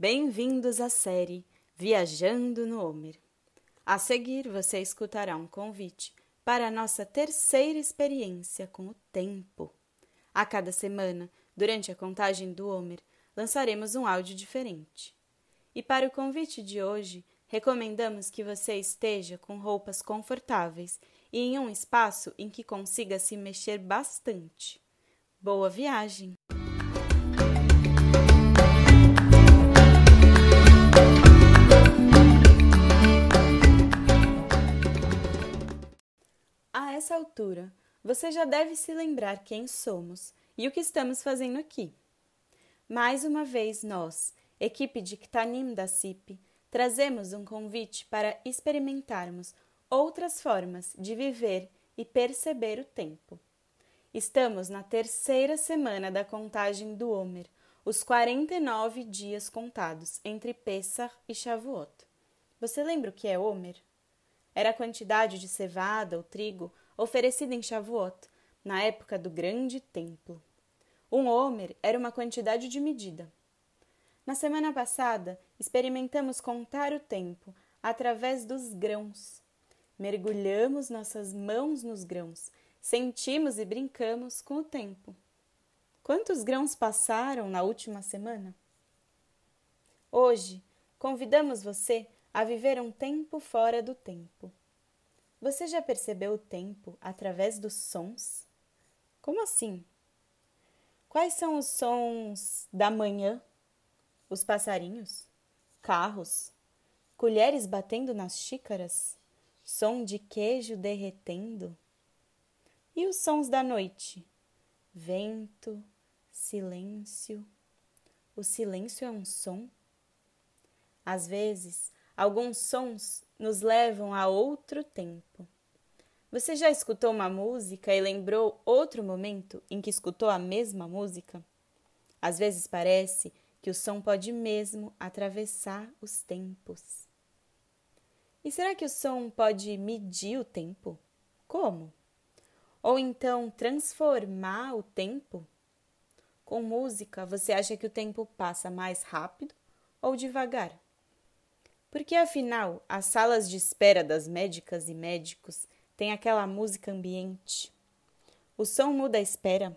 Bem-vindos à série Viajando no Homer. A seguir, você escutará um convite para a nossa terceira experiência com o tempo. A cada semana, durante a contagem do Homer, lançaremos um áudio diferente. E para o convite de hoje, recomendamos que você esteja com roupas confortáveis e em um espaço em que consiga se mexer bastante. Boa viagem! Essa altura, você já deve se lembrar quem somos e o que estamos fazendo aqui. Mais uma vez, nós, equipe de Ktanim da CIP, trazemos um convite para experimentarmos outras formas de viver e perceber o tempo. Estamos na terceira semana da contagem do Homer, os 49 dias contados entre Pessah e Shavuot. Você lembra o que é Homer? Era a quantidade de cevada ou trigo oferecida em Shavuot, na época do grande templo. Um Homer era uma quantidade de medida. Na semana passada, experimentamos contar o tempo através dos grãos. Mergulhamos nossas mãos nos grãos, sentimos e brincamos com o tempo. Quantos grãos passaram na última semana? Hoje, convidamos você a viver um tempo fora do tempo. Você já percebeu o tempo através dos sons? Como assim? Quais são os sons da manhã? Os passarinhos? Carros? Colheres batendo nas xícaras? Som de queijo derretendo? E os sons da noite? Vento, silêncio. O silêncio é um som? Às vezes, Alguns sons nos levam a outro tempo. Você já escutou uma música e lembrou outro momento em que escutou a mesma música? Às vezes parece que o som pode mesmo atravessar os tempos. E será que o som pode medir o tempo? Como? Ou então transformar o tempo? Com música, você acha que o tempo passa mais rápido ou devagar? Porque afinal, as salas de espera das médicas e médicos têm aquela música ambiente. O som muda a espera.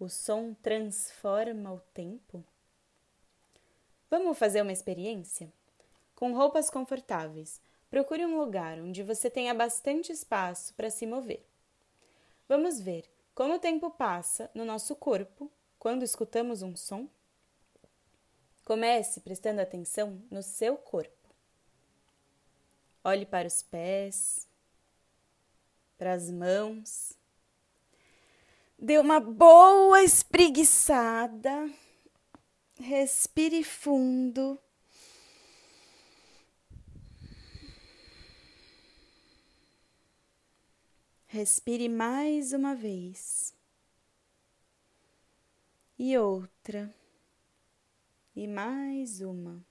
O som transforma o tempo. Vamos fazer uma experiência? Com roupas confortáveis, procure um lugar onde você tenha bastante espaço para se mover. Vamos ver como o tempo passa no nosso corpo quando escutamos um som? Comece prestando atenção no seu corpo. Olhe para os pés, para as mãos. Dê uma boa espreguiçada. Respire fundo. Respire mais uma vez. E outra. E mais uma.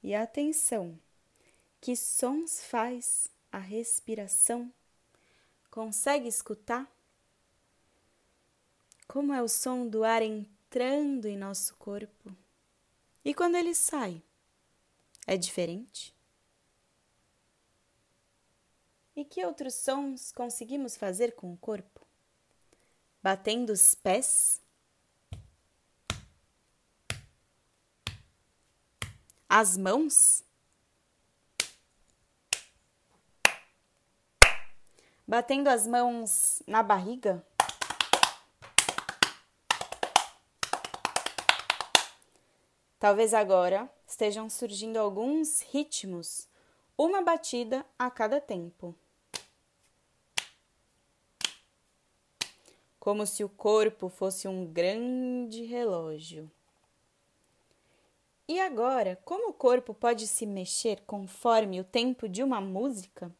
E atenção. Que sons faz a respiração? Consegue escutar? Como é o som do ar entrando em nosso corpo? E quando ele sai? É diferente? E que outros sons conseguimos fazer com o corpo? Batendo os pés? As mãos? Batendo as mãos na barriga. Talvez agora estejam surgindo alguns ritmos, uma batida a cada tempo. Como se o corpo fosse um grande relógio. E agora, como o corpo pode se mexer conforme o tempo de uma música?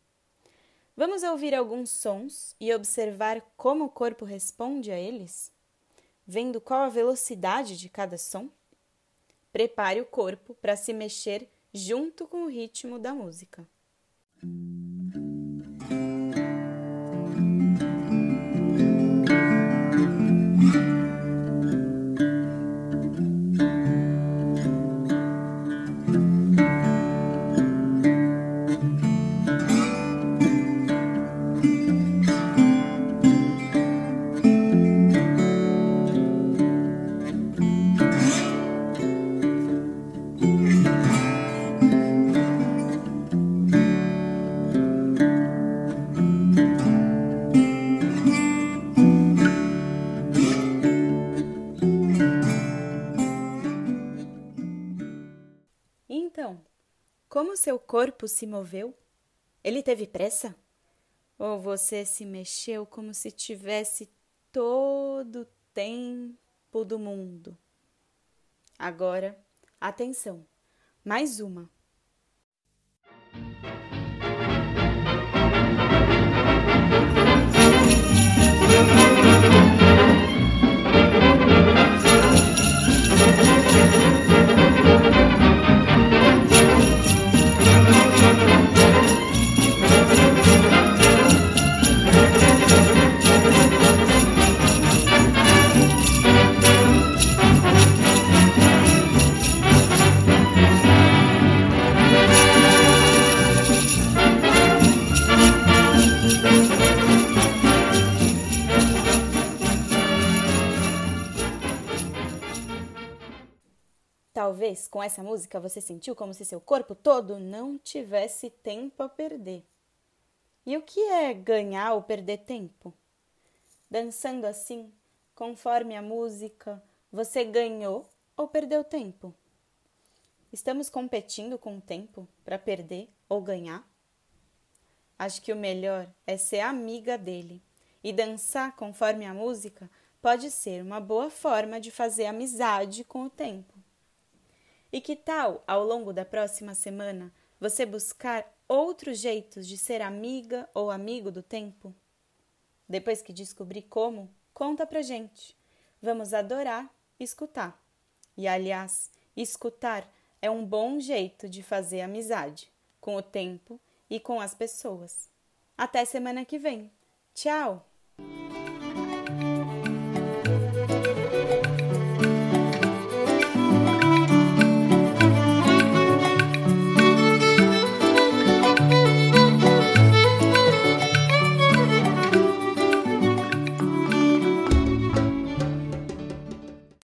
Vamos ouvir alguns sons e observar como o corpo responde a eles? Vendo qual a velocidade de cada som? Prepare o corpo para se mexer junto com o ritmo da música. Seu corpo se moveu? Ele teve pressa? Ou você se mexeu como se tivesse todo o tempo do mundo? Agora, atenção, mais uma. Talvez com essa música você sentiu como se seu corpo todo não tivesse tempo a perder. E o que é ganhar ou perder tempo? Dançando assim, conforme a música, você ganhou ou perdeu tempo? Estamos competindo com o tempo para perder ou ganhar? Acho que o melhor é ser amiga dele e dançar conforme a música pode ser uma boa forma de fazer amizade com o tempo. E que tal, ao longo da próxima semana, você buscar outros jeitos de ser amiga ou amigo do tempo? Depois que descobrir como, conta pra gente. Vamos adorar escutar. E aliás, escutar é um bom jeito de fazer amizade com o tempo e com as pessoas. Até semana que vem. Tchau!